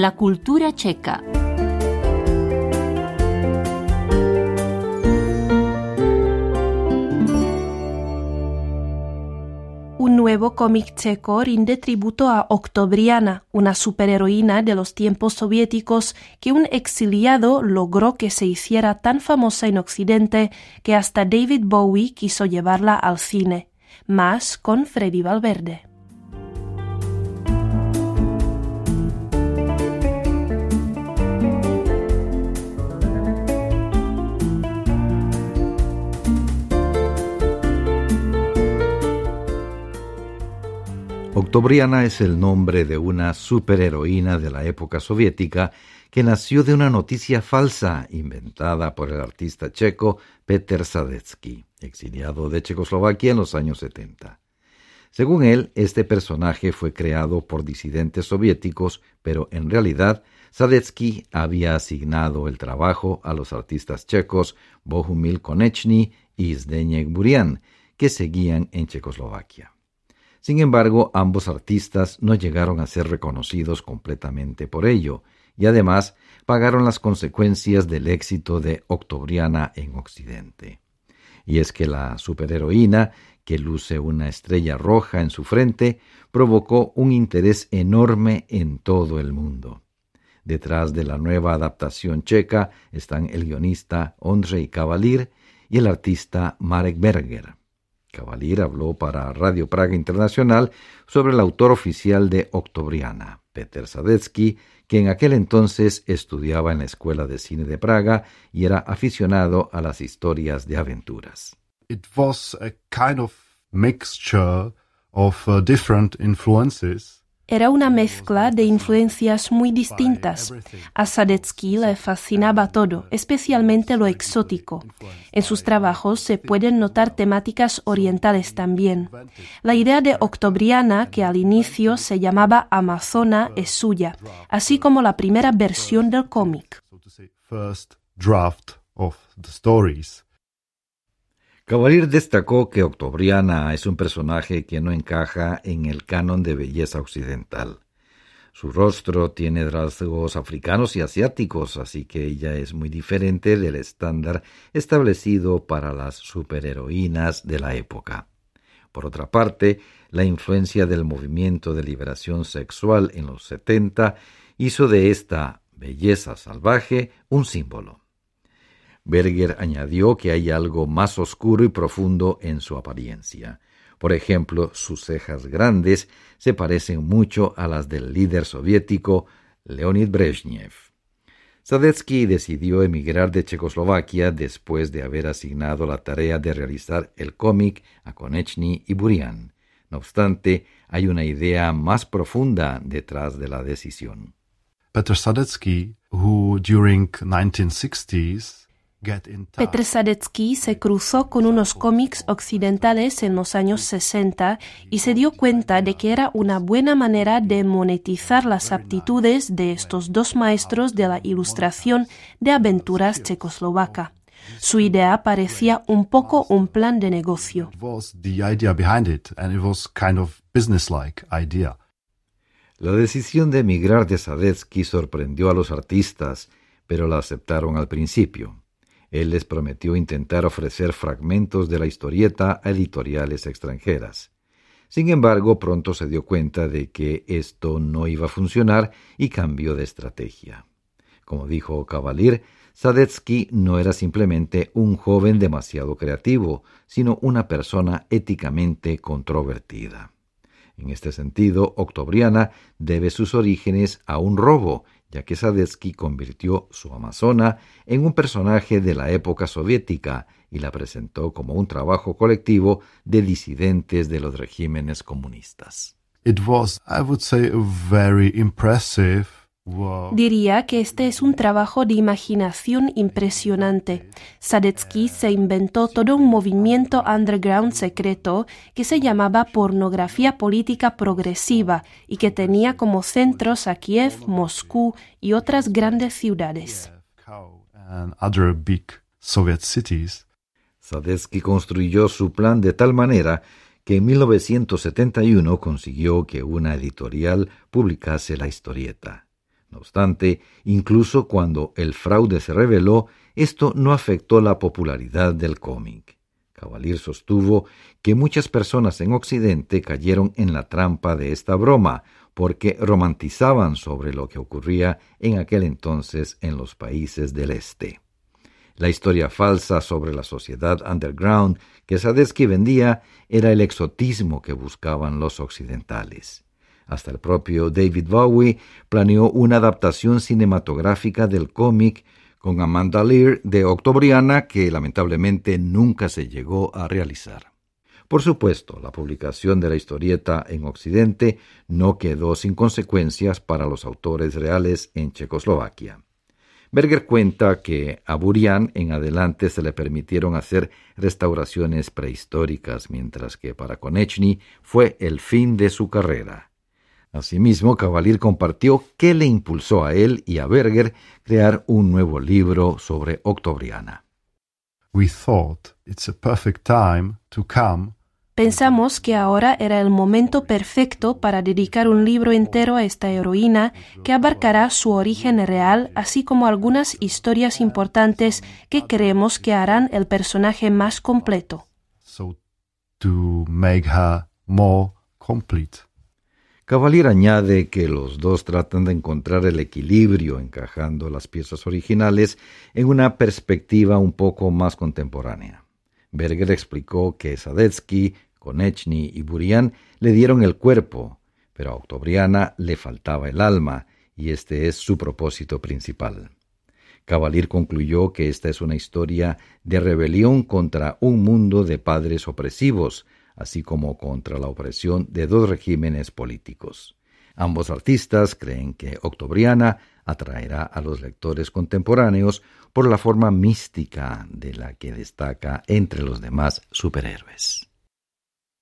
La cultura checa. Un nuevo cómic checo rinde tributo a Octobriana, una superheroína de los tiempos soviéticos que un exiliado logró que se hiciera tan famosa en Occidente que hasta David Bowie quiso llevarla al cine, más con Freddy Valverde. Octobriana es el nombre de una superheroína de la época soviética que nació de una noticia falsa inventada por el artista checo Peter Sadetsky, exiliado de Checoslovaquia en los años 70. Según él, este personaje fue creado por disidentes soviéticos, pero en realidad Sadetsky había asignado el trabajo a los artistas checos Bohumil Konechny y Zdeněk Burian, que seguían en Checoslovaquia. Sin embargo, ambos artistas no llegaron a ser reconocidos completamente por ello, y además pagaron las consecuencias del éxito de Octobriana en Occidente. Y es que la superheroína, que luce una estrella roja en su frente, provocó un interés enorme en todo el mundo. Detrás de la nueva adaptación checa están el guionista Ondřej Kavalir y el artista Marek Berger. Cavalier habló para Radio Praga Internacional sobre el autor oficial de Octobriana, Peter Sadetsky, que en aquel entonces estudiaba en la Escuela de Cine de Praga y era aficionado a las historias de aventuras. Era una mezcla de influencias muy distintas. A Sadetsky le fascinaba todo, especialmente lo exótico. En sus trabajos se pueden notar temáticas orientales también. La idea de Octobriana, que al inicio se llamaba Amazona, es suya, así como la primera versión del cómic. Cavalier destacó que Octobriana es un personaje que no encaja en el canon de belleza occidental. Su rostro tiene rasgos africanos y asiáticos, así que ella es muy diferente del estándar establecido para las superheroínas de la época. Por otra parte, la influencia del movimiento de liberación sexual en los setenta hizo de esta belleza salvaje un símbolo. Berger añadió que hay algo más oscuro y profundo en su apariencia. Por ejemplo, sus cejas grandes se parecen mucho a las del líder soviético Leonid Brezhnev. Sadetsky decidió emigrar de Checoslovaquia después de haber asignado la tarea de realizar el cómic a Konechny y Burian. No obstante, hay una idea más profunda detrás de la decisión. Peter Sadetsky, who during 1960s Petr Sadetsky se cruzó con unos cómics occidentales en los años 60 y se dio cuenta de que era una buena manera de monetizar las aptitudes de estos dos maestros de la ilustración de aventuras checoslovaca. Su idea parecía un poco un plan de negocio. La decisión de emigrar de Sadetsky sorprendió a los artistas, pero la aceptaron al principio. Él les prometió intentar ofrecer fragmentos de la historieta a editoriales extranjeras. Sin embargo, pronto se dio cuenta de que esto no iba a funcionar y cambió de estrategia. Como dijo Cavalier, Sadetsky no era simplemente un joven demasiado creativo, sino una persona éticamente controvertida. En este sentido, Octobriana debe sus orígenes a un robo ya que Sadetsky convirtió su Amazona en un personaje de la época soviética y la presentó como un trabajo colectivo de disidentes de los regímenes comunistas. It was, I would say, very impressive Diría que este es un trabajo de imaginación impresionante. Sadetsky se inventó todo un movimiento underground secreto que se llamaba pornografía política progresiva y que tenía como centros a Kiev, Moscú y otras grandes ciudades. Sadetsky construyó su plan de tal manera que en 1971 consiguió que una editorial publicase la historieta. No obstante, incluso cuando el fraude se reveló, esto no afectó la popularidad del cómic. Cavalier sostuvo que muchas personas en Occidente cayeron en la trampa de esta broma, porque romantizaban sobre lo que ocurría en aquel entonces en los países del Este. La historia falsa sobre la sociedad underground que Sadetsky vendía era el exotismo que buscaban los occidentales. Hasta el propio David Bowie planeó una adaptación cinematográfica del cómic con Amanda Lear de Octobriana que lamentablemente nunca se llegó a realizar. Por supuesto, la publicación de la historieta en Occidente no quedó sin consecuencias para los autores reales en Checoslovaquia. Berger cuenta que a Burian en adelante se le permitieron hacer restauraciones prehistóricas, mientras que para Konechny fue el fin de su carrera. Asimismo, Cavalier compartió qué le impulsó a él y a Berger crear un nuevo libro sobre Octobriana. We thought it's a perfect time to come Pensamos que ahora era el momento perfecto para dedicar un libro entero a esta heroína que abarcará su origen real, así como algunas historias importantes que creemos que harán el personaje más completo. to make her more complete. Cavalier añade que los dos tratan de encontrar el equilibrio encajando las piezas originales en una perspectiva un poco más contemporánea. Berger explicó que Sadetsky Konechny y Burian le dieron el cuerpo, pero a Octobriana le faltaba el alma, y este es su propósito principal. Cavalier concluyó que esta es una historia de rebelión contra un mundo de padres opresivos, así como contra la opresión de dos regímenes políticos. Ambos artistas creen que Octobriana atraerá a los lectores contemporáneos por la forma mística de la que destaca entre los demás superhéroes.